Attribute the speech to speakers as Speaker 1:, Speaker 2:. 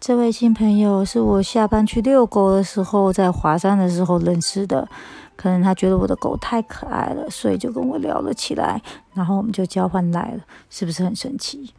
Speaker 1: 这位新朋友是我下班去遛狗的时候在华山的时候认识的可能他觉得我的狗太可爱了所以就跟我聊了起来然后我们就交换来了是不是很神奇？